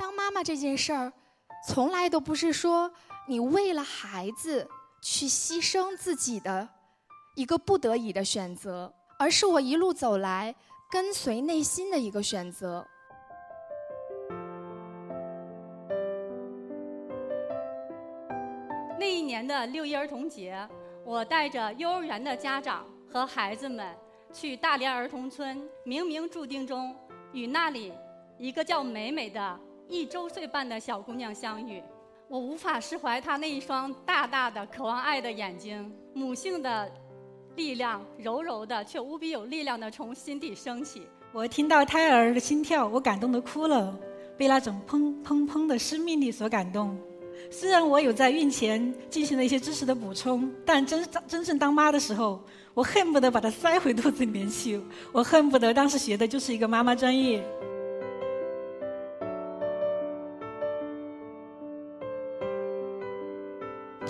当妈妈这件事儿，从来都不是说你为了孩子去牺牲自己的一个不得已的选择，而是我一路走来跟随内心的一个选择。那一年的六一儿童节，我带着幼儿园的家长和孩子们去大连儿童村冥冥注定中与那里一个叫美美的一周岁半的小姑娘相遇。我无法释怀她那一双大大的渴望爱的眼睛，母性的力量柔柔的却无比有力量的从心底升起。我听到胎儿的心跳，我感动的哭了，被那种砰砰砰的生命力所感动。虽然我有在孕前进行了一些知识的补充，但真真正当妈的时候，我恨不得把它塞回肚子里面去。我恨不得当时学的就是一个妈妈专业。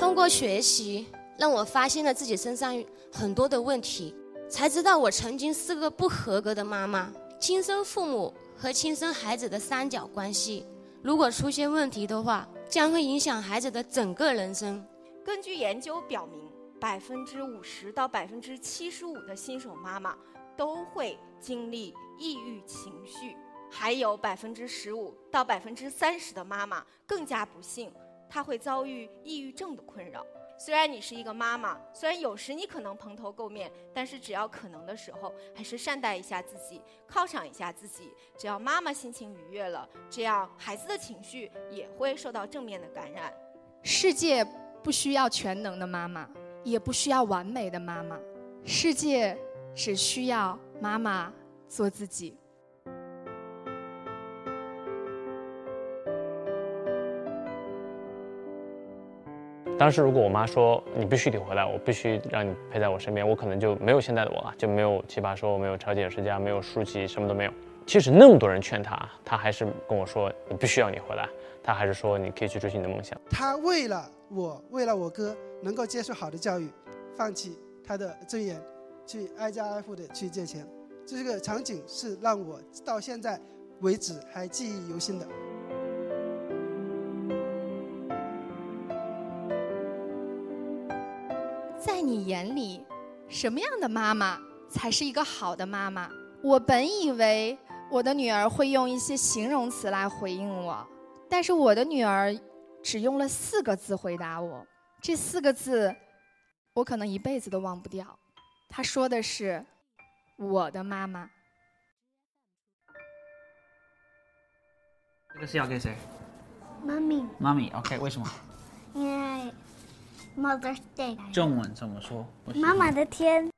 通过学习，让我发现了自己身上很多的问题，才知道我曾经是个不合格的妈妈。亲生父母和亲生孩子的三角关系，如果出现问题的话，将会影响孩子的整个人生。根据研究表明，百分之五十到百分之七十五的新手妈妈都会经历抑郁情绪，还有百分之十五到百分之三十的妈妈更加不幸，她会遭遇抑郁症的困扰。虽然你是一个妈妈，虽然有时你可能蓬头垢面，但是只要可能的时候，还是善待一下自己，犒赏一下自己。只要妈妈心情愉悦了，这样孩子的情绪也会受到正面的感染。世界不需要全能的妈妈，也不需要完美的妈妈，世界只需要妈妈做自己。当时如果我妈说你必须得回来，我必须让你陪在我身边，我可能就没有现在的我了，就没有奇葩说，没有超级演说家，没有书籍，什么都没有。即使那么多人劝他，他还是跟我说你必须要你回来，他还是说你可以去追寻你的梦想。他为了我，为了我哥能够接受好的教育，放弃他的尊严，去挨家挨户的去借钱，这个场景是让我到现在为止还记忆犹新的。在你眼里，什么样的妈妈才是一个好的妈妈？我本以为我的女儿会用一些形容词来回应我，但是我的女儿只用了四个字回答我。这四个字，我可能一辈子都忘不掉。她说的是：“我的妈妈。”这个是要给谁？妈咪。妈咪，OK？为什么？因为 Mother's Day。中文怎么说？妈妈的天。